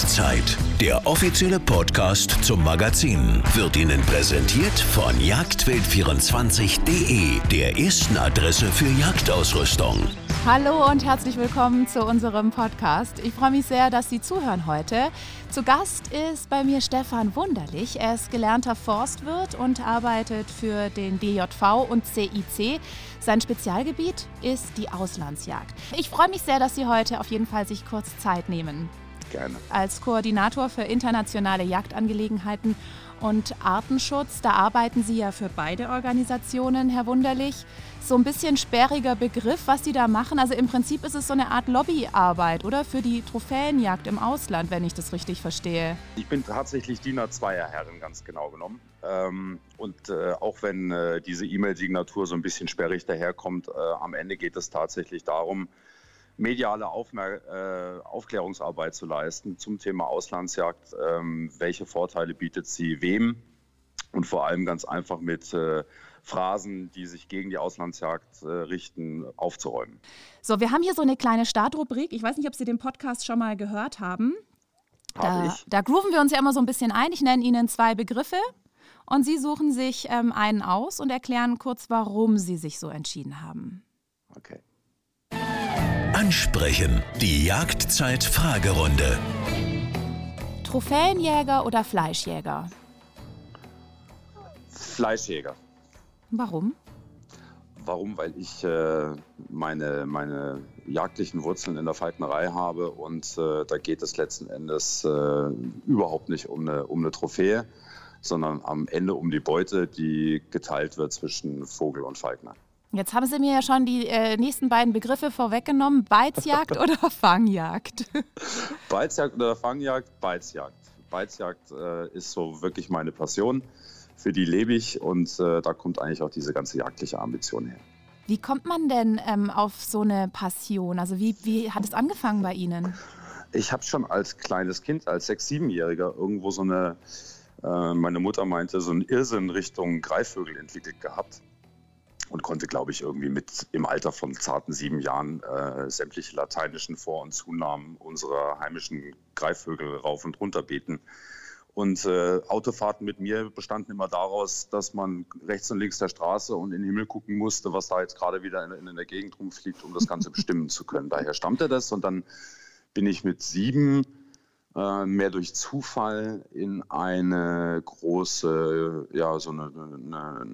Jagdzeit. Der offizielle Podcast zum Magazin wird Ihnen präsentiert von jagdwild24.de, der ersten Adresse für Jagdausrüstung. Hallo und herzlich willkommen zu unserem Podcast. Ich freue mich sehr, dass Sie zuhören heute. Zu Gast ist bei mir Stefan Wunderlich. Er ist gelernter Forstwirt und arbeitet für den DJV und CIC. Sein Spezialgebiet ist die Auslandsjagd. Ich freue mich sehr, dass Sie heute auf jeden Fall sich kurz Zeit nehmen. Gerne. Als Koordinator für internationale Jagdangelegenheiten und Artenschutz, da arbeiten Sie ja für beide Organisationen, Herr Wunderlich. So ein bisschen sperriger Begriff, was Sie da machen. Also im Prinzip ist es so eine Art Lobbyarbeit, oder? Für die Trophäenjagd im Ausland, wenn ich das richtig verstehe. Ich bin tatsächlich Diener zweier Herren, ganz genau genommen. Ähm, und äh, auch wenn äh, diese E-Mail-Signatur so ein bisschen sperrig daherkommt, äh, am Ende geht es tatsächlich darum, mediale Aufmer äh, Aufklärungsarbeit zu leisten zum Thema Auslandsjagd. Ähm, welche Vorteile bietet sie wem? Und vor allem ganz einfach mit äh, Phrasen, die sich gegen die Auslandsjagd äh, richten, aufzuräumen. So, wir haben hier so eine kleine Startrubrik. Ich weiß nicht, ob Sie den Podcast schon mal gehört haben. Habe Da, ich. da grooven wir uns ja immer so ein bisschen ein. Ich nenne Ihnen zwei Begriffe und Sie suchen sich ähm, einen aus und erklären kurz, warum Sie sich so entschieden haben. Okay. Ansprechen. Die Jagdzeit-Fragerunde. Trophäenjäger oder Fleischjäger? Fleischjäger. Warum? Warum? Weil ich äh, meine, meine jagdlichen Wurzeln in der Falknerei habe und äh, da geht es letzten Endes äh, überhaupt nicht um eine, um eine Trophäe, sondern am Ende um die Beute, die geteilt wird zwischen Vogel und Falkner. Jetzt haben Sie mir ja schon die äh, nächsten beiden Begriffe vorweggenommen. Beizjagd oder Fangjagd? Beizjagd oder Fangjagd? Beizjagd. Beizjagd äh, ist so wirklich meine Passion. Für die lebe ich und äh, da kommt eigentlich auch diese ganze jagdliche Ambition her. Wie kommt man denn ähm, auf so eine Passion? Also wie, wie hat es angefangen bei Ihnen? Ich habe schon als kleines Kind, als Sechs-, Siebenjähriger irgendwo so eine, äh, meine Mutter meinte, so einen Irrsinn Richtung Greifvögel entwickelt gehabt und konnte, glaube ich, irgendwie mit im Alter von zarten sieben Jahren äh, sämtliche lateinischen Vor- und Zunahmen unserer heimischen Greifvögel rauf und runter beten. Und äh, Autofahrten mit mir bestanden immer daraus, dass man rechts und links der Straße und in den Himmel gucken musste, was da jetzt gerade wieder in, in der Gegend rumfliegt, um das Ganze bestimmen zu können. Daher stammte das. Und dann bin ich mit sieben äh, mehr durch Zufall in eine große, ja, so eine, eine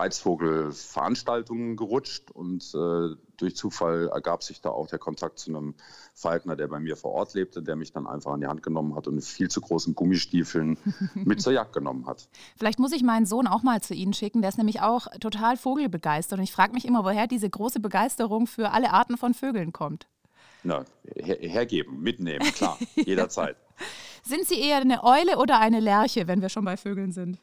Beizvogelveranstaltung gerutscht und äh, durch Zufall ergab sich da auch der Kontakt zu einem Falkner, der bei mir vor Ort lebte, der mich dann einfach an die Hand genommen hat und mit viel zu großen Gummistiefeln mit zur Jagd genommen hat. Vielleicht muss ich meinen Sohn auch mal zu Ihnen schicken. Der ist nämlich auch total vogelbegeistert. Und ich frage mich immer, woher diese große Begeisterung für alle Arten von Vögeln kommt. Na, her hergeben, mitnehmen, klar, jederzeit. Sind Sie eher eine Eule oder eine Lerche, wenn wir schon bei Vögeln sind?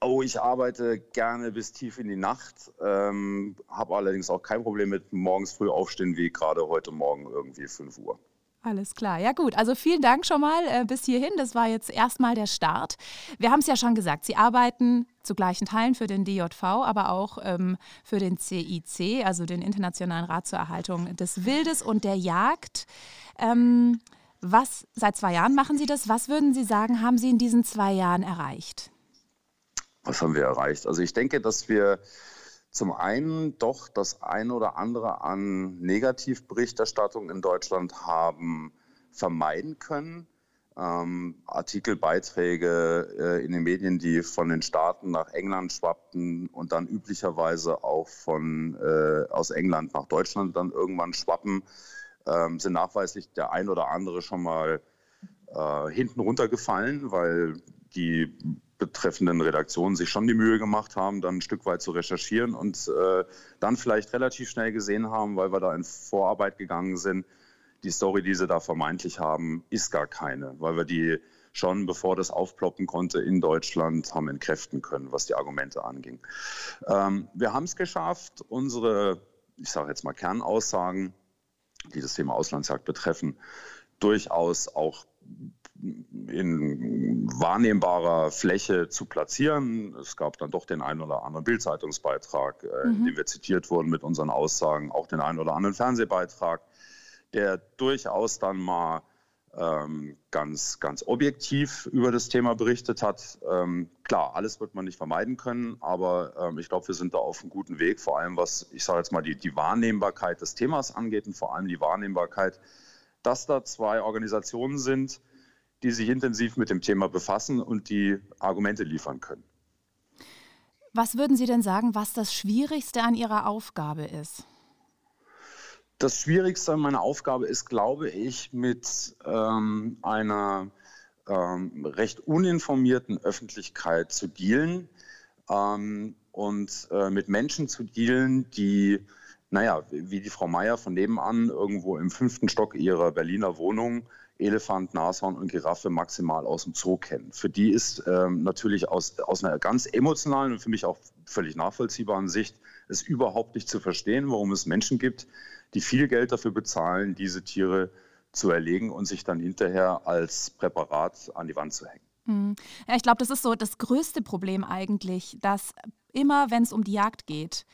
Oh, ich arbeite gerne bis tief in die Nacht, ähm, habe allerdings auch kein Problem mit morgens früh aufstehen, wie gerade heute Morgen irgendwie 5 Uhr. Alles klar. Ja gut, also vielen Dank schon mal äh, bis hierhin. Das war jetzt erstmal der Start. Wir haben es ja schon gesagt, Sie arbeiten zu gleichen Teilen für den DJV, aber auch ähm, für den CIC, also den Internationalen Rat zur Erhaltung des Wildes und der Jagd. Ähm, was, seit zwei Jahren machen Sie das. Was würden Sie sagen, haben Sie in diesen zwei Jahren erreicht? Was haben wir erreicht? Also ich denke, dass wir zum einen doch das ein oder andere an Negativberichterstattung in Deutschland haben vermeiden können. Ähm, Artikelbeiträge äh, in den Medien, die von den Staaten nach England schwappten und dann üblicherweise auch von, äh, aus England nach Deutschland dann irgendwann schwappen, ähm, sind nachweislich der ein oder andere schon mal äh, hinten runtergefallen, weil die betreffenden Redaktionen sich schon die Mühe gemacht haben, dann ein Stück weit zu recherchieren und äh, dann vielleicht relativ schnell gesehen haben, weil wir da in Vorarbeit gegangen sind, die Story, die sie da vermeintlich haben, ist gar keine, weil wir die schon, bevor das aufploppen konnte, in Deutschland haben entkräften können, was die Argumente anging. Ähm, wir haben es geschafft, unsere, ich sage jetzt mal Kernaussagen, die das Thema Auslandsjagd betreffen, durchaus auch in wahrnehmbarer Fläche zu platzieren. Es gab dann doch den einen oder anderen Bildzeitungsbeitrag, äh, in dem wir zitiert wurden mit unseren Aussagen, auch den einen oder anderen Fernsehbeitrag, der durchaus dann mal ähm, ganz, ganz objektiv über das Thema berichtet hat. Ähm, klar, alles wird man nicht vermeiden können, aber ähm, ich glaube, wir sind da auf einem guten Weg, vor allem was, ich sage jetzt mal, die, die Wahrnehmbarkeit des Themas angeht und vor allem die Wahrnehmbarkeit, dass da zwei Organisationen sind, die sich intensiv mit dem Thema befassen und die Argumente liefern können. Was würden Sie denn sagen, was das Schwierigste an Ihrer Aufgabe ist? Das Schwierigste an meiner Aufgabe ist, glaube ich, mit ähm, einer ähm, recht uninformierten Öffentlichkeit zu dealen ähm, und äh, mit Menschen zu dealen, die, naja, wie die Frau Meier von nebenan irgendwo im fünften Stock ihrer Berliner Wohnung Elefant, Nashorn und Giraffe maximal aus dem Zoo kennen. Für die ist ähm, natürlich aus, aus einer ganz emotionalen und für mich auch völlig nachvollziehbaren Sicht es überhaupt nicht zu verstehen, warum es Menschen gibt, die viel Geld dafür bezahlen, diese Tiere zu erlegen und sich dann hinterher als Präparat an die Wand zu hängen. Hm. Ja, ich glaube, das ist so das größte Problem eigentlich, dass immer, wenn es um die Jagd geht,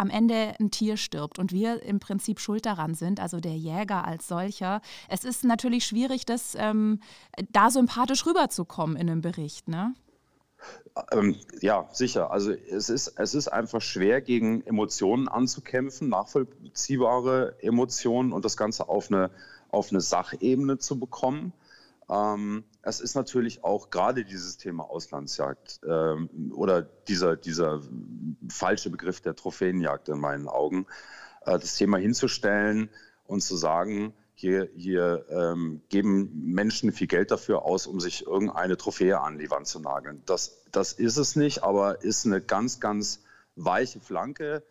am Ende ein Tier stirbt und wir im Prinzip schuld daran sind, also der Jäger als solcher. Es ist natürlich schwierig, das ähm, da sympathisch rüberzukommen in einem Bericht, ne? Ähm, ja, sicher. Also es ist, es ist einfach schwer, gegen Emotionen anzukämpfen, nachvollziehbare Emotionen und das Ganze auf eine, auf eine Sachebene zu bekommen. Ähm, es ist natürlich auch gerade dieses Thema Auslandsjagd ähm, oder dieser, dieser falsche Begriff der Trophäenjagd in meinen Augen, äh, das Thema hinzustellen und zu sagen, hier, hier ähm, geben Menschen viel Geld dafür aus, um sich irgendeine Trophäe an die Wand zu nageln. Das, das ist es nicht, aber ist eine ganz, ganz weiche Flanke,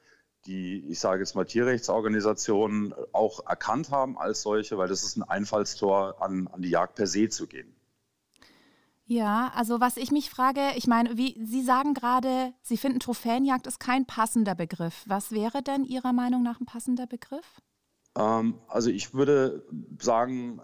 die, ich sage jetzt mal, Tierrechtsorganisationen auch erkannt haben als solche, weil das ist ein Einfallstor, an, an die Jagd per se zu gehen. Ja, also was ich mich frage, ich meine, wie Sie sagen gerade, Sie finden Trophäenjagd ist kein passender Begriff. Was wäre denn Ihrer Meinung nach ein passender Begriff? Ähm, also ich würde sagen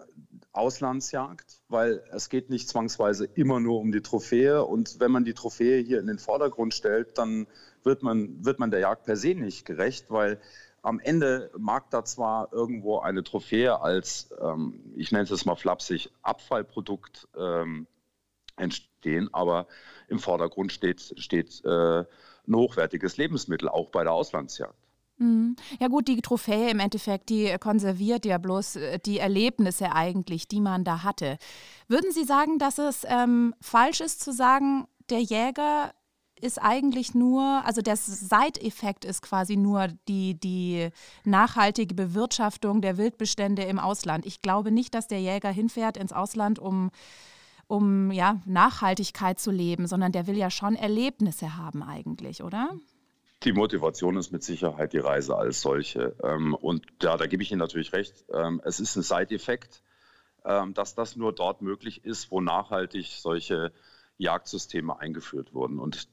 Auslandsjagd, weil es geht nicht zwangsweise immer nur um die Trophäe. Und wenn man die Trophäe hier in den Vordergrund stellt, dann wird man, wird man der Jagd per se nicht gerecht, weil am Ende mag da zwar irgendwo eine Trophäe als, ähm, ich nenne es mal flapsig, Abfallprodukt ähm, entstehen, aber im Vordergrund steht, steht äh, ein hochwertiges Lebensmittel, auch bei der Auslandsjagd. Mhm. Ja gut, die Trophäe im Endeffekt, die konserviert ja bloß äh, die Erlebnisse eigentlich, die man da hatte. Würden Sie sagen, dass es ähm, falsch ist zu sagen, der Jäger ist eigentlich nur, also der Seiteffekt ist quasi nur die, die nachhaltige Bewirtschaftung der Wildbestände im Ausland. Ich glaube nicht, dass der Jäger hinfährt ins Ausland, um, um ja, Nachhaltigkeit zu leben, sondern der will ja schon Erlebnisse haben eigentlich, oder? Die Motivation ist mit Sicherheit die Reise als solche. Ähm, und ja, da gebe ich Ihnen natürlich recht. Ähm, es ist ein Side-Effekt, ähm, dass das nur dort möglich ist, wo nachhaltig solche Jagdsysteme eingeführt wurden. Und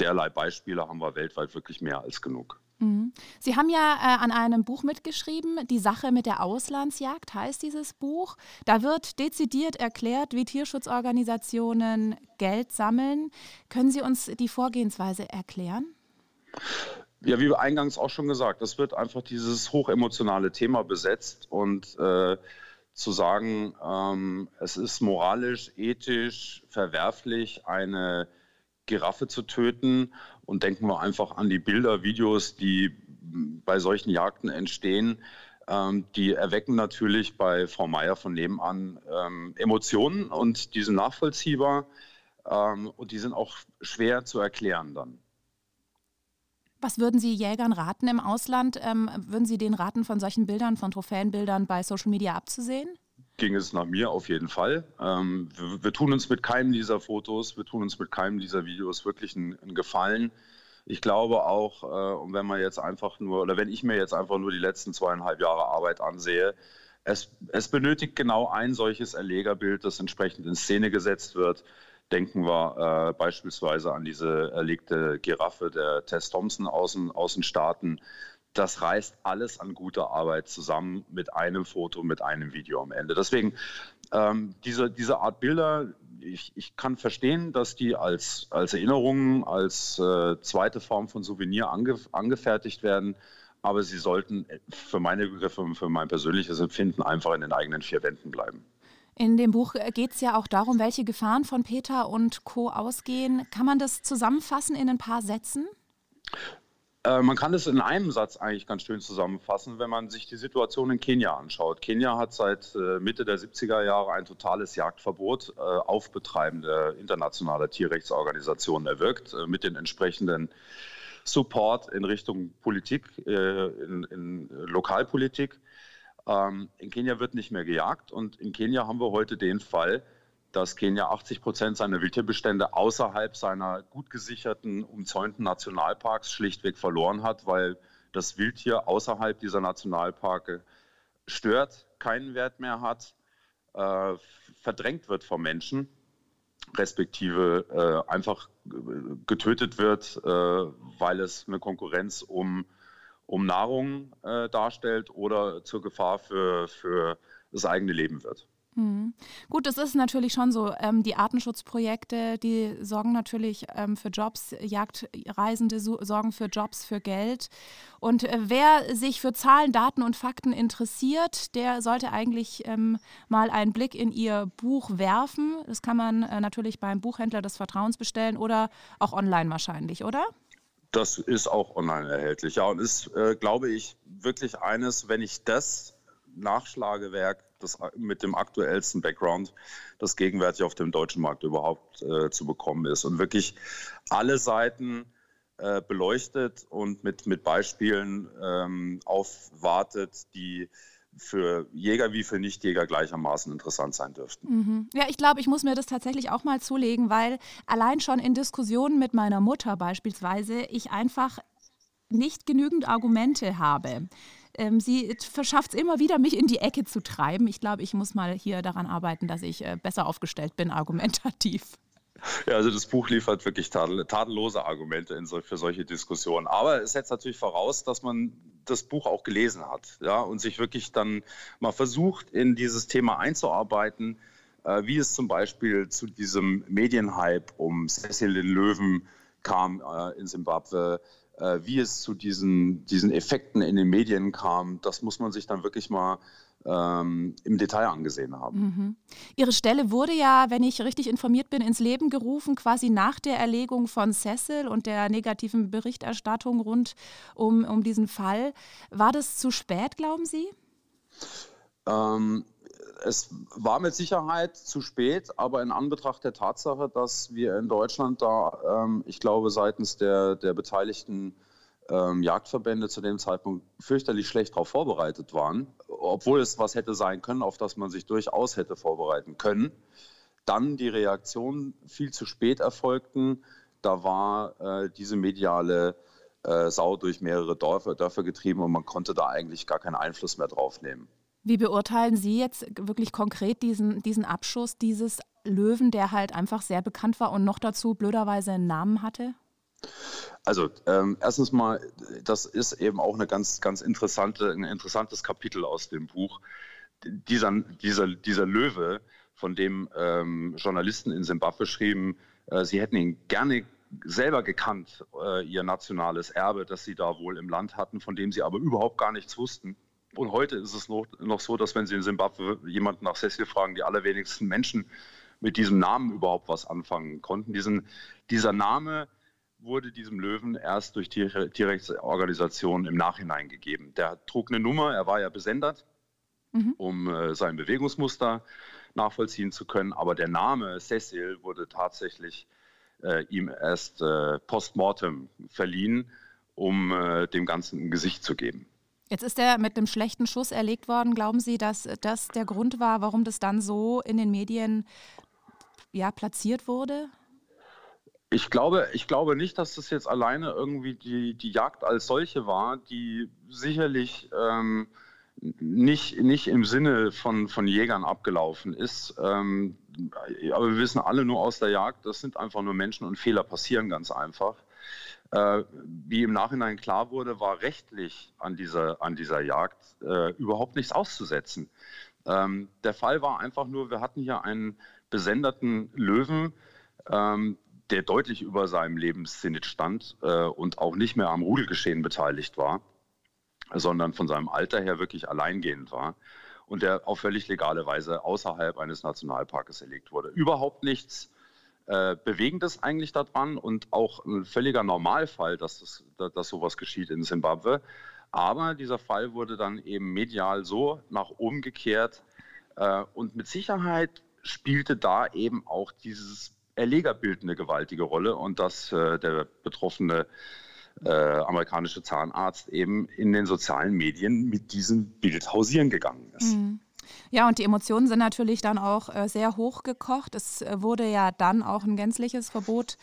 derlei Beispiele haben wir weltweit wirklich mehr als genug. Mhm. Sie haben ja äh, an einem Buch mitgeschrieben, Die Sache mit der Auslandsjagd heißt dieses Buch. Da wird dezidiert erklärt, wie Tierschutzorganisationen Geld sammeln. Können Sie uns die Vorgehensweise erklären? Ja, wie eingangs auch schon gesagt, das wird einfach dieses hochemotionale Thema besetzt und äh, zu sagen, ähm, es ist moralisch, ethisch verwerflich, eine Giraffe zu töten und denken wir einfach an die Bilder, Videos, die bei solchen Jagden entstehen. Ähm, die erwecken natürlich bei Frau Meier von nebenan ähm, Emotionen und die sind nachvollziehbar ähm, und die sind auch schwer zu erklären dann. Was würden Sie Jägern raten im Ausland? Ähm, würden Sie den raten, von solchen Bildern, von Trophäenbildern bei Social Media abzusehen? Ging es nach mir auf jeden Fall. Ähm, wir, wir, tun uns mit keinem dieser Fotos, wir tun uns mit keinem dieser Videos wirklich einen, einen Gefallen. Ich glaube auch, äh, und wenn man jetzt einfach nur, oder wenn ich mir jetzt einfach nur die letzten zweieinhalb Jahre Arbeit ansehe, es, es benötigt genau ein solches Erlegerbild, das entsprechend in Szene gesetzt wird. Denken wir äh, beispielsweise an diese erlegte Giraffe der Tess Thompson aus den, aus den Staaten. Das reißt alles an guter Arbeit zusammen mit einem Foto, mit einem Video am Ende. Deswegen ähm, diese, diese Art Bilder, ich, ich, kann verstehen, dass die als, als Erinnerungen, als äh, zweite Form von Souvenir ange, angefertigt werden, aber sie sollten für meine Begriffe und für mein persönliches Empfinden einfach in den eigenen vier Wänden bleiben. In dem Buch geht es ja auch darum, welche Gefahren von Peter und Co. ausgehen. Kann man das zusammenfassen in ein paar Sätzen? Äh, man kann es in einem Satz eigentlich ganz schön zusammenfassen, wenn man sich die Situation in Kenia anschaut. Kenia hat seit äh, Mitte der 70er Jahre ein totales Jagdverbot äh, auf Betreiben der internationalen Tierrechtsorganisationen erwirkt, mit den entsprechenden Support in Richtung Politik, in, in Lokalpolitik. Ähm, in Kenia wird nicht mehr gejagt und in Kenia haben wir heute den Fall, dass Kenia 80 Prozent seiner Wildtierbestände außerhalb seiner gut gesicherten, umzäunten Nationalparks schlichtweg verloren hat, weil das Wildtier außerhalb dieser Nationalparke stört, keinen Wert mehr hat, äh, verdrängt wird vom Menschen, respektive äh, einfach getötet wird, äh, weil es eine Konkurrenz um, um Nahrung äh, darstellt oder zur Gefahr für, für das eigene Leben wird. Mhm. Gut, es ist natürlich schon so. Ähm, die Artenschutzprojekte, die sorgen natürlich ähm, für Jobs. Jagdreisende so, sorgen für Jobs, für Geld. Und äh, wer sich für Zahlen, Daten und Fakten interessiert, der sollte eigentlich ähm, mal einen Blick in ihr Buch werfen. Das kann man äh, natürlich beim Buchhändler des Vertrauens bestellen oder auch online wahrscheinlich, oder? Das ist auch online erhältlich, ja. Und ist, äh, glaube ich, wirklich eines, wenn ich das Nachschlagewerk das mit dem aktuellsten Background, das gegenwärtig auf dem deutschen Markt überhaupt äh, zu bekommen ist. Und wirklich alle Seiten äh, beleuchtet und mit, mit Beispielen ähm, aufwartet, die für Jäger wie für Nichtjäger gleichermaßen interessant sein dürften. Mhm. Ja, ich glaube, ich muss mir das tatsächlich auch mal zulegen, weil allein schon in Diskussionen mit meiner Mutter beispielsweise ich einfach nicht genügend Argumente habe ähm, sie verschafft es immer wieder, mich in die Ecke zu treiben. Ich glaube, ich muss mal hier daran arbeiten, dass ich äh, besser aufgestellt bin, argumentativ. Ja, also das Buch liefert wirklich tadel tadellose Argumente so, für solche Diskussionen. Aber es setzt natürlich voraus, dass man das Buch auch gelesen hat ja, und sich wirklich dann mal versucht, in dieses Thema einzuarbeiten, äh, wie es zum Beispiel zu diesem Medienhype um Cecil den Löwen kam äh, in Simbabwe, äh, wie es zu diesen, diesen Effekten in den Medien kam, das muss man sich dann wirklich mal ähm, im Detail angesehen haben. Mhm. Ihre Stelle wurde ja, wenn ich richtig informiert bin, ins Leben gerufen, quasi nach der Erlegung von Cecil und der negativen Berichterstattung rund um, um diesen Fall. War das zu spät, glauben Sie? Ähm, es war mit Sicherheit zu spät, aber in Anbetracht der Tatsache, dass wir in Deutschland da, ähm, ich glaube, seitens der, der beteiligten ähm, Jagdverbände zu dem Zeitpunkt fürchterlich schlecht darauf vorbereitet waren, obwohl es was hätte sein können, auf das man sich durchaus hätte vorbereiten können, dann die Reaktionen viel zu spät erfolgten. Da war äh, diese mediale äh, Sau durch mehrere Dörfer, Dörfer getrieben und man konnte da eigentlich gar keinen Einfluss mehr drauf nehmen. Wie beurteilen Sie jetzt wirklich konkret diesen, diesen Abschuss dieses Löwen, der halt einfach sehr bekannt war und noch dazu blöderweise einen Namen hatte? Also ähm, erstens mal, das ist eben auch eine ganz, ganz interessante, ein interessantes Kapitel aus dem Buch. Dieser, dieser, dieser Löwe, von dem ähm, Journalisten in Simbabwe schrieben, äh, sie hätten ihn gerne selber gekannt, äh, ihr nationales Erbe, das sie da wohl im Land hatten, von dem sie aber überhaupt gar nichts wussten. Und heute ist es noch, noch so, dass wenn Sie in Simbabwe jemanden nach Cecil fragen, die allerwenigsten Menschen mit diesem Namen überhaupt was anfangen konnten. Diesen, dieser Name wurde diesem Löwen erst durch die Tierrechtsorganisationen im Nachhinein gegeben. Der trug eine Nummer, er war ja besendet, mhm. um äh, sein Bewegungsmuster nachvollziehen zu können. Aber der Name Cecil wurde tatsächlich äh, ihm erst äh, postmortem verliehen, um äh, dem Ganzen ein Gesicht zu geben. Jetzt ist er mit einem schlechten Schuss erlegt worden. Glauben Sie, dass das der Grund war, warum das dann so in den Medien ja, platziert wurde? Ich glaube, ich glaube nicht, dass das jetzt alleine irgendwie die, die Jagd als solche war, die sicherlich ähm, nicht, nicht im Sinne von, von Jägern abgelaufen ist. Ähm, aber wir wissen alle nur aus der Jagd, das sind einfach nur Menschen und Fehler passieren ganz einfach. Äh, wie im Nachhinein klar wurde, war rechtlich an dieser, an dieser Jagd äh, überhaupt nichts auszusetzen. Ähm, der Fall war einfach nur, wir hatten hier einen besenderten Löwen, ähm, der deutlich über seinem Lebenszenit stand äh, und auch nicht mehr am Rudelgeschehen beteiligt war, sondern von seinem Alter her wirklich alleingehend war. und der auf völlig legale Weise außerhalb eines Nationalparkes erlegt wurde. Überhaupt nichts äh, Bewegendes eigentlich daran und auch ein völliger Normalfall, dass, das, dass sowas geschieht in Simbabwe. Aber dieser Fall wurde dann eben medial so nach oben gekehrt äh, und mit Sicherheit spielte da eben auch dieses Erlegerbild eine gewaltige Rolle und dass äh, der betroffene äh, amerikanische Zahnarzt eben in den sozialen Medien mit diesem Bild hausieren gegangen ist. Mhm. Ja, und die Emotionen sind natürlich dann auch äh, sehr hochgekocht. Es äh, wurde ja dann auch ein gänzliches Verbot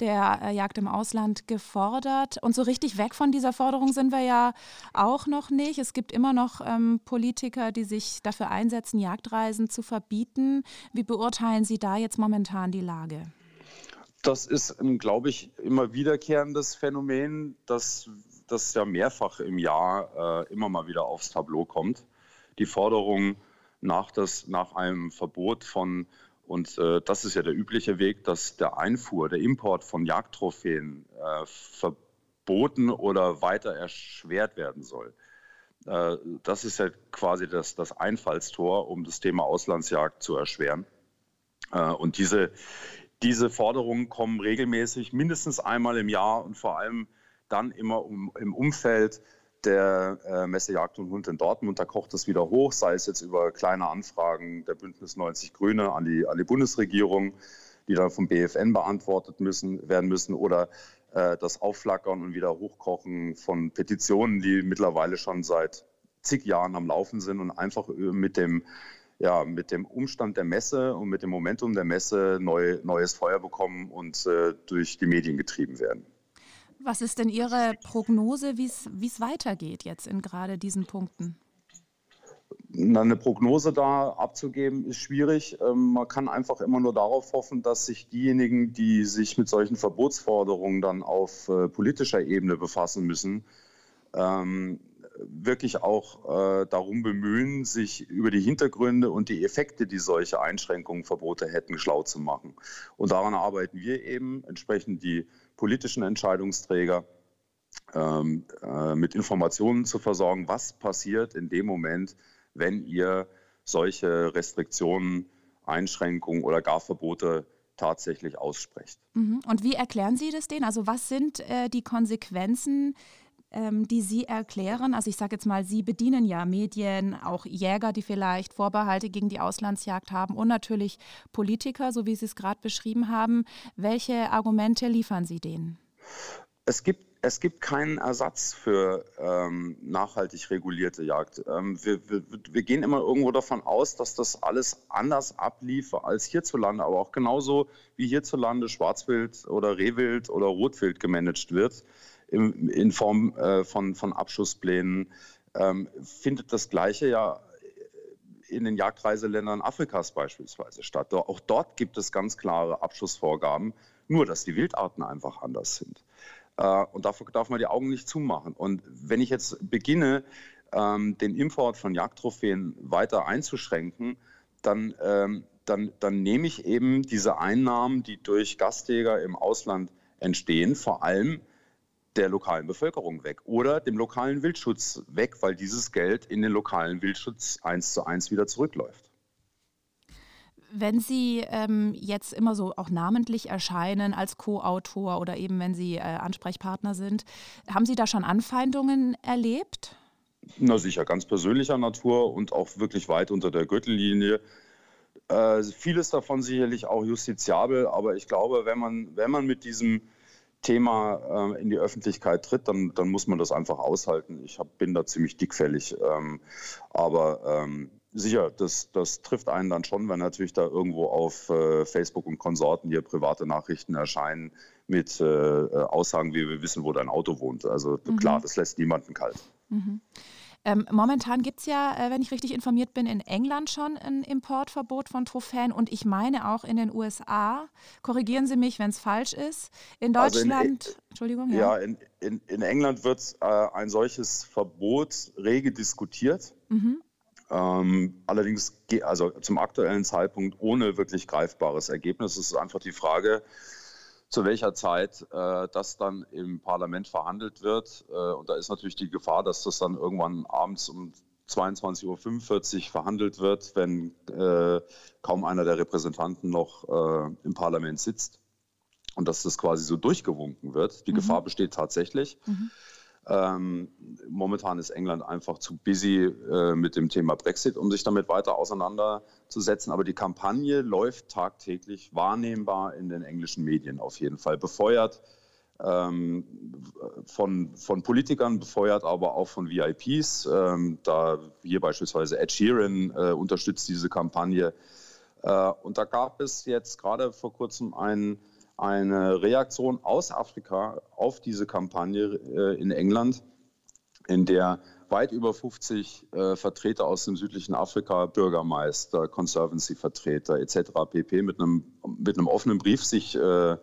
der äh, Jagd im Ausland gefordert. Und so richtig weg von dieser Forderung sind wir ja auch noch nicht. Es gibt immer noch ähm, Politiker, die sich dafür einsetzen, Jagdreisen zu verbieten. Wie beurteilen Sie da jetzt momentan die Lage? Das ist glaube ich, immer wiederkehrendes Phänomen, das, das ja mehrfach im Jahr äh, immer mal wieder aufs Tableau kommt. Die Forderung nach, das, nach einem Verbot von, und äh, das ist ja der übliche Weg, dass der Einfuhr, der Import von Jagdtrophäen äh, verboten oder weiter erschwert werden soll. Äh, das ist ja quasi das, das Einfallstor, um das Thema Auslandsjagd zu erschweren. Äh, und diese, diese Forderungen kommen regelmäßig, mindestens einmal im Jahr und vor allem dann immer um, im Umfeld der äh, Messe Jagd und Hund in Dortmund. Da kocht es wieder hoch, sei es jetzt über kleine Anfragen der Bündnis 90 Grüne an die, an die Bundesregierung, die dann vom BFN beantwortet müssen, werden müssen, oder äh, das Aufflackern und wieder Hochkochen von Petitionen, die mittlerweile schon seit zig Jahren am Laufen sind und einfach mit dem ja, mit dem Umstand der Messe und mit dem Momentum der Messe neu, neues Feuer bekommen und äh, durch die Medien getrieben werden. Was ist denn Ihre Prognose, wie es weitergeht jetzt in gerade diesen Punkten? eine Prognose da abzugeben ist schwierig. Ähm, man kann einfach immer nur darauf hoffen, dass sich diejenigen, die sich mit solchen Verbotsforderungen dann auf äh, politischer Ebene befassen müssen, ähm, wirklich auch äh, darum bemühen, sich über die Hintergründe und die Effekte, die solche Einschränkungen, Verbote hätten, schlau zu machen. Und daran arbeiten wir eben, entsprechend die politischen Entscheidungsträger ähm, äh, mit Informationen zu versorgen, was passiert in dem Moment, wenn ihr solche Restriktionen, Einschränkungen oder gar Verbote tatsächlich aussprecht. Mhm. Und wie erklären Sie das denen? Also was sind äh, die Konsequenzen, ähm, die Sie erklären? Also ich sage jetzt mal, Sie bedienen ja Medien, auch Jäger, die vielleicht Vorbehalte gegen die Auslandsjagd haben und natürlich Politiker, so wie Sie es gerade beschrieben haben. Welche Argumente liefern Sie denen? Es gibt es gibt keinen Ersatz für ähm, nachhaltig regulierte Jagd. Ähm, wir, wir, wir, gehen immer irgendwo davon aus, dass das alles anders abliefe als hierzulande, aber auch genauso wie hierzulande Schwarzwild oder Rehwild oder Rotwild gemanagt wird in, in Form äh, von, von Abschussplänen, ähm, findet das Gleiche ja in den Jagdreiseländern Afrikas beispielsweise statt. Auch dort gibt es ganz klare Abschussvorgaben, nur dass die Wildarten einfach anders sind. Äh, und dafür darf man die Augen nicht zumachen. Und wenn ich jetzt beginne, ähm, den Import von Jagdtrophäen weiter einzuschränken, dann, ähm, dann, dann nehme ich eben diese Einnahmen, die durch Gastjäger im Ausland entstehen, vor allem der lokalen Bevölkerung weg oder dem lokalen Wildschutz weg, weil dieses Geld in den lokalen Wildschutz eins zu eins wieder zurückläuft. Wenn Sie ähm, jetzt immer so auch namentlich erscheinen als Co-Autor oder eben wenn Sie äh, Ansprechpartner sind, haben Sie da schon Anfeindungen erlebt? Na sicher, ganz persönlicher Natur und auch wirklich weit unter der Gürtellinie. Äh, vieles davon sicherlich auch justiziabel, aber ich glaube, wenn man, wenn man mit diesem Thema äh, in die Öffentlichkeit tritt, dann, dann muss man das einfach aushalten. Ich hab, bin da ziemlich dickfällig. Ähm, aber ähm, sicher, das, das trifft einen dann schon, wenn natürlich da irgendwo auf äh, Facebook und Konsorten hier private Nachrichten erscheinen mit äh, Aussagen wie wir wissen, wo dein Auto wohnt. Also mhm. klar, das lässt niemanden kalt. Mhm. Ähm, momentan gibt es ja, äh, wenn ich richtig informiert bin, in England schon ein Importverbot von Trophäen und ich meine auch in den USA. Korrigieren Sie mich, wenn es falsch ist. In Deutschland, also in, Entschuldigung. Ja, ja in, in, in, England wird äh, ein solches Verbot rege diskutiert. Mhm. Ähm, allerdings, also zum aktuellen Zeitpunkt ohne wirklich greifbares Ergebnis. Es ist einfach die Frage, zu welcher Zeit äh, das dann im Parlament verhandelt wird. Äh, und da ist natürlich die Gefahr, dass das dann irgendwann abends um 22.45 Uhr verhandelt wird, wenn äh, kaum einer der Repräsentanten noch äh, im Parlament sitzt und dass das quasi so durchgewunken wird. Die mhm. Gefahr besteht tatsächlich. Mhm. Ähm, momentan ist England einfach zu busy äh, mit dem Thema Brexit, um sich damit weiter auseinanderzusetzen. Aber die Kampagne läuft tagtäglich wahrnehmbar in den englischen Medien auf jeden Fall, befeuert ähm, von, von Politikern, befeuert aber auch von VIPs. Ähm, da hier beispielsweise Ed Sheeran äh, unterstützt diese Kampagne. Äh, und da gab es jetzt gerade vor kurzem einen eine Reaktion aus Afrika auf diese Kampagne äh, in England, in der weit über 50 äh, Vertreter aus dem südlichen Afrika, Bürgermeister, Conservancy-Vertreter etc. pp. mit einem, mit einem offenen Brief sich äh,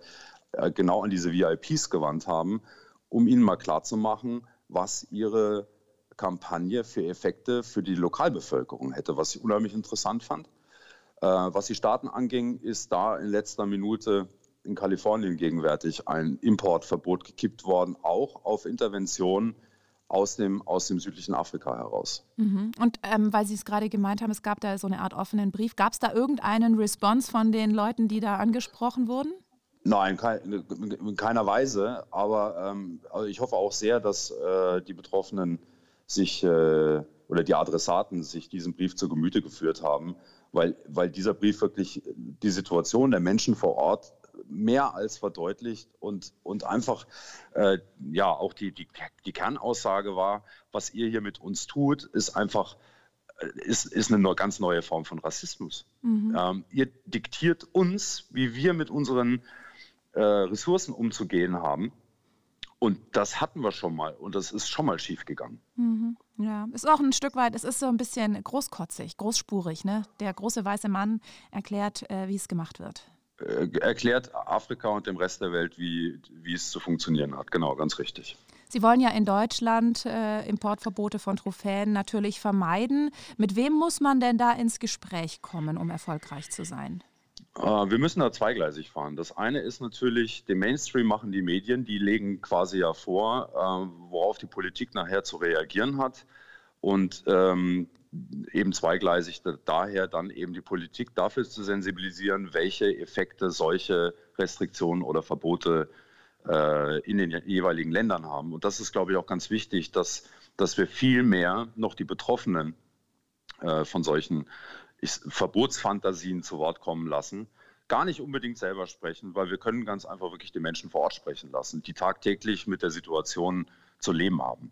genau an diese VIPs gewandt haben, um ihnen mal klarzumachen, was ihre Kampagne für Effekte für die Lokalbevölkerung hätte, was ich unheimlich interessant fand. Was die Staaten anging, ist da in letzter Minute in Kalifornien gegenwärtig ein Importverbot gekippt worden, auch auf Intervention aus dem, aus dem südlichen Afrika heraus. Mhm. Und ähm, weil Sie es gerade gemeint haben, es gab da so eine Art offenen Brief, gab es da irgendeinen Response von den Leuten, die da angesprochen wurden? Nein, in keiner Weise. Aber ähm, also ich hoffe auch sehr, dass äh, die Betroffenen sich äh, oder die Adressaten sich diesen Brief zu Gemüte geführt haben, weil, weil dieser Brief wirklich die Situation der Menschen vor Ort mehr als verdeutlicht und, und einfach, äh, ja, auch die, die, die Kernaussage war, was ihr hier mit uns tut, ist einfach, äh, ist, ist eine ganz neue Form von Rassismus. Mhm. Ähm, ihr diktiert uns, wie wir mit unseren äh, Ressourcen umzugehen haben. Und das hatten wir schon mal und das ist schon mal schiefgegangen. Mhm. Ja, ist auch ein Stück weit, es ist so ein bisschen großkotzig, großspurig. Ne? Der große weiße Mann erklärt, äh, wie es gemacht wird. Äh, erklärt Afrika und dem Rest der Welt, wie, wie es zu funktionieren hat. Genau, ganz richtig. Sie wollen ja in Deutschland äh, Importverbote von Trophäen natürlich vermeiden. Mit wem muss man denn da ins Gespräch kommen, um erfolgreich zu sein? Äh, wir müssen da zweigleisig fahren. Das eine ist natürlich, den Mainstream machen die Medien, die legen quasi ja vor, äh, worauf die Politik nachher zu reagieren hat. Und ähm, eben zweigleisig daher dann eben die Politik dafür zu sensibilisieren, welche Effekte solche Restriktionen oder Verbote äh, in den jeweiligen Ländern haben. Und das ist, glaube ich, auch ganz wichtig, dass, dass wir viel mehr noch die Betroffenen äh, von solchen Verbotsfantasien zu Wort kommen lassen. Gar nicht unbedingt selber sprechen, weil wir können ganz einfach wirklich die Menschen vor Ort sprechen lassen, die tagtäglich mit der Situation zu leben haben.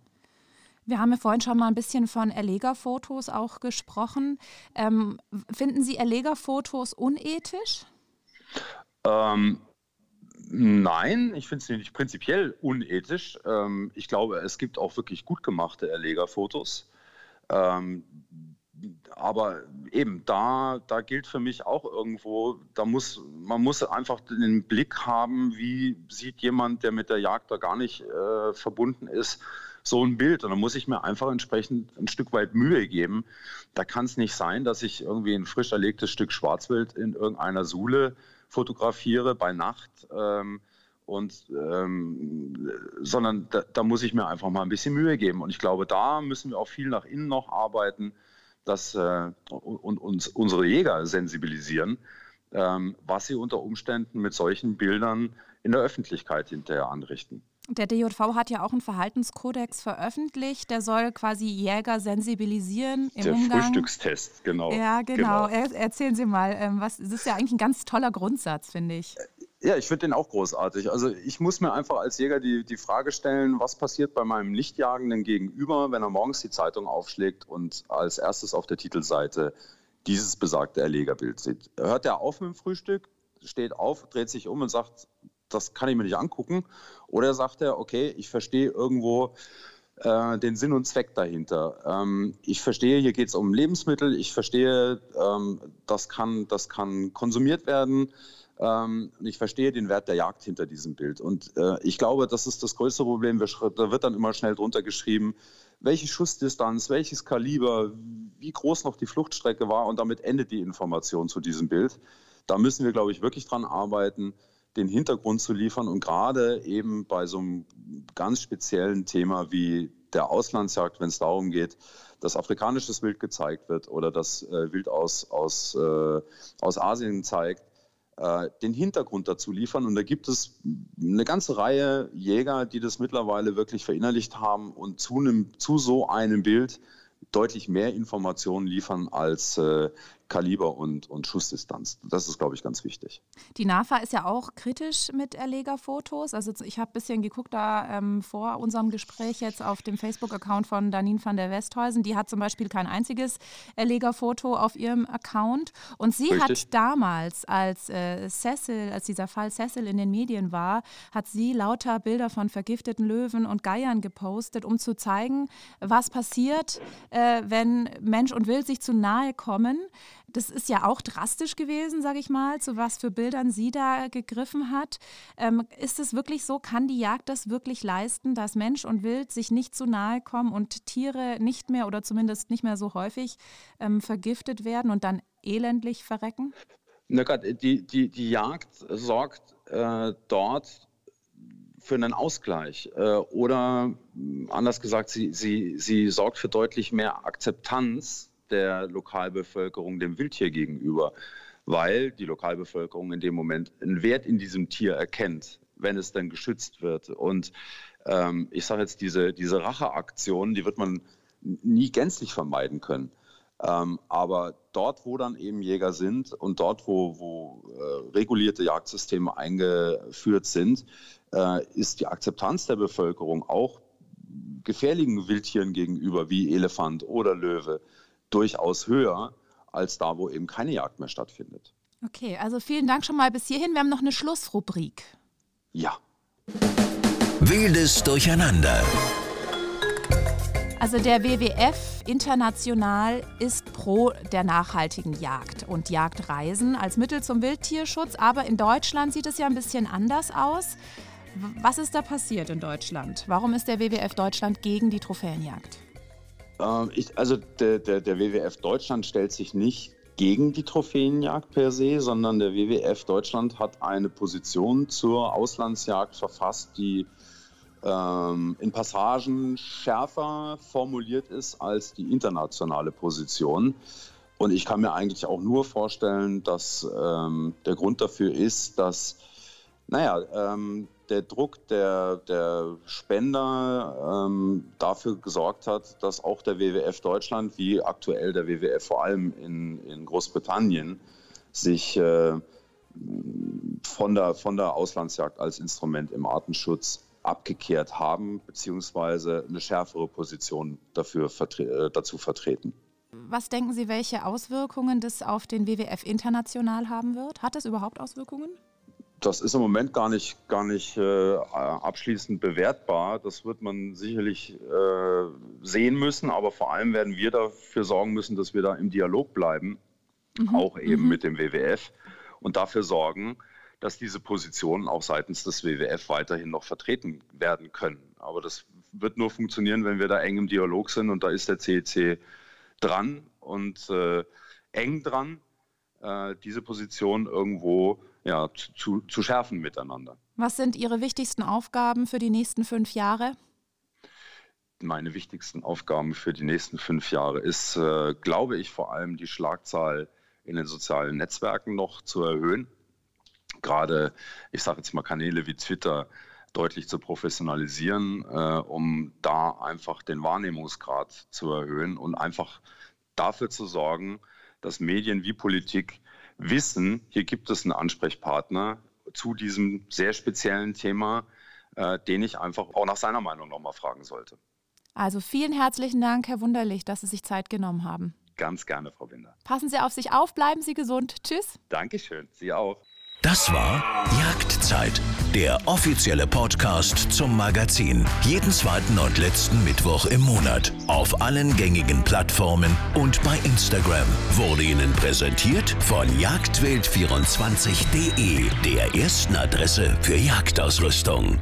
Wir haben ja vorhin schon mal ein bisschen von Erlegerfotos auch gesprochen. Ähm, finden Sie Erlegerfotos unethisch? Ähm, nein, ich finde sie nicht prinzipiell unethisch. Ähm, ich glaube, es gibt auch wirklich gut gemachte Erlegerfotos. Ähm, aber eben da, da gilt für mich auch irgendwo, da muss, man muss einfach den Blick haben, wie sieht jemand, der mit der Jagd da gar nicht äh, verbunden ist, so ein Bild. Und da muss ich mir einfach entsprechend ein Stück weit Mühe geben. Da kann es nicht sein, dass ich irgendwie ein frisch erlegtes Stück Schwarzwild in irgendeiner Sule fotografiere bei Nacht. Ähm, und ähm, sondern da, da, muss ich mir einfach mal ein bisschen Mühe geben. Und ich glaube, da müssen wir auch viel nach innen noch arbeiten, dass äh, und uns unsere Jäger sensibilisieren, ähm, was sie unter Umständen mit solchen Bildern in der Öffentlichkeit hinterher anrichten. Der DJV hat ja auch einen Verhaltenskodex veröffentlicht. Der soll quasi Jäger sensibilisieren im der Umgang. Frühstückstest, genau. Ja, genau. genau. Erzählen Sie mal, ähm, was, das ist ja eigentlich ein ganz toller Grundsatz, finde ich. Ja, ich finde den auch großartig. Also ich muss mir einfach als Jäger die, die Frage stellen, was passiert bei meinem Nichtjagenden Gegenüber, wenn er morgens die Zeitung aufschlägt und als erstes auf der Titelseite dieses besagte Erlegerbild sieht. Hört er auf mit dem Frühstück, steht auf, dreht sich um und sagt, das kann ich mir nicht angucken. Oder sagt er, okay, ich verstehe irgendwo äh, den Sinn und Zweck dahinter. Ähm, ich verstehe, hier geht es um Lebensmittel, ich verstehe, ähm, das, kann, das kann konsumiert werden. Ähm, ich verstehe den Wert der Jagd hinter diesem Bild. Und äh, ich glaube, das ist das größte Problem. Da wird dann immer schnell drunter geschrieben, welche Schussdistanz, welches Kaliber, wie groß noch die Fluchtstrecke war und damit endet die Information zu diesem Bild. Da müssen wir, glaube ich, wirklich dran arbeiten, den Hintergrund zu liefern und gerade eben bei so einem ganz speziellen Thema wie der Auslandsjagd, wenn es darum geht, dass afrikanisches Wild gezeigt wird oder das äh, Wild aus, aus, äh, aus Asien zeigt, äh, den Hintergrund dazu liefern. Und da gibt es eine ganze Reihe Jäger, die das mittlerweile wirklich verinnerlicht haben und zu, einem, zu so einem Bild deutlich mehr Informationen liefern als äh, Kaliber und, und Schussdistanz. Das ist, glaube ich, ganz wichtig. Die NAFA ist ja auch kritisch mit Erlegerfotos. Also ich habe ein bisschen geguckt da ähm, vor unserem Gespräch jetzt auf dem Facebook-Account von Danine van der Westhäusen. Die hat zum Beispiel kein einziges Erlegerfoto auf ihrem Account. Und sie Richtig. hat damals, als äh, Cecil, als dieser Fall Cecil in den Medien war, hat sie lauter Bilder von vergifteten Löwen und Geiern gepostet, um zu zeigen, was passiert, äh, wenn Mensch und Wild sich zu nahe kommen. Das ist ja auch drastisch gewesen, sage ich mal, zu was für Bildern sie da gegriffen hat. Ähm, ist es wirklich so, kann die Jagd das wirklich leisten, dass Mensch und Wild sich nicht zu nahe kommen und Tiere nicht mehr oder zumindest nicht mehr so häufig ähm, vergiftet werden und dann elendlich verrecken? Na Gott, die, die, die Jagd sorgt äh, dort für einen Ausgleich äh, oder anders gesagt, sie, sie, sie sorgt für deutlich mehr Akzeptanz der Lokalbevölkerung dem Wildtier gegenüber, weil die Lokalbevölkerung in dem Moment einen Wert in diesem Tier erkennt, wenn es dann geschützt wird. Und ähm, ich sage jetzt, diese, diese Racheaktion, die wird man nie gänzlich vermeiden können. Ähm, aber dort, wo dann eben Jäger sind und dort, wo, wo äh, regulierte Jagdsysteme eingeführt sind, äh, ist die Akzeptanz der Bevölkerung auch gefährlichen Wildtieren gegenüber wie Elefant oder Löwe durchaus höher als da, wo eben keine Jagd mehr stattfindet. Okay, also vielen Dank schon mal bis hierhin. Wir haben noch eine Schlussrubrik. Ja. Wildes Durcheinander. Also der WWF international ist pro der nachhaltigen Jagd und Jagdreisen als Mittel zum Wildtierschutz. Aber in Deutschland sieht es ja ein bisschen anders aus. Was ist da passiert in Deutschland? Warum ist der WWF Deutschland gegen die Trophäenjagd? Ähm, ich, also der, der, der WWF Deutschland stellt sich nicht gegen die Trophäenjagd per se, sondern der WWF Deutschland hat eine Position zur Auslandsjagd verfasst, die ähm, in Passagen schärfer formuliert ist als die internationale Position. Und ich kann mir eigentlich auch nur vorstellen, dass ähm, der Grund dafür ist, dass, naja, ähm, der Druck der, der Spender ähm, dafür gesorgt hat, dass auch der WWF Deutschland, wie aktuell der WWF vor allem in, in Großbritannien, sich äh, von, der, von der Auslandsjagd als Instrument im Artenschutz abgekehrt haben, beziehungsweise eine schärfere Position dafür vertre äh, dazu vertreten. Was denken Sie, welche Auswirkungen das auf den WWF international haben wird? Hat das überhaupt Auswirkungen? Das ist im Moment gar nicht, gar nicht äh, abschließend bewertbar. Das wird man sicherlich äh, sehen müssen, aber vor allem werden wir dafür sorgen müssen, dass wir da im Dialog bleiben, mhm. auch eben mhm. mit dem WWF und dafür sorgen, dass diese Positionen auch seitens des WWF weiterhin noch vertreten werden können. Aber das wird nur funktionieren, wenn wir da eng im Dialog sind und da ist der CEC dran und äh, eng dran, äh, diese Position irgendwo ja, zu, zu schärfen miteinander. Was sind Ihre wichtigsten Aufgaben für die nächsten fünf Jahre? Meine wichtigsten Aufgaben für die nächsten fünf Jahre ist, äh, glaube ich, vor allem die Schlagzahl in den sozialen Netzwerken noch zu erhöhen. Gerade, ich sage jetzt mal, Kanäle wie Twitter deutlich zu professionalisieren, äh, um da einfach den Wahrnehmungsgrad zu erhöhen und einfach dafür zu sorgen, dass Medien wie Politik wissen, hier gibt es einen Ansprechpartner zu diesem sehr speziellen Thema, äh, den ich einfach auch nach seiner Meinung nochmal fragen sollte. Also vielen herzlichen Dank, Herr Wunderlich, dass Sie sich Zeit genommen haben. Ganz gerne, Frau Winder. Passen Sie auf sich auf, bleiben Sie gesund. Tschüss. Dankeschön, Sie auch. Das war Jagdzeit, der offizielle Podcast zum Magazin. Jeden zweiten und letzten Mittwoch im Monat. Auf allen gängigen Plattformen und bei Instagram. Wurde Ihnen präsentiert von jagdwild24.de, der ersten Adresse für Jagdausrüstung.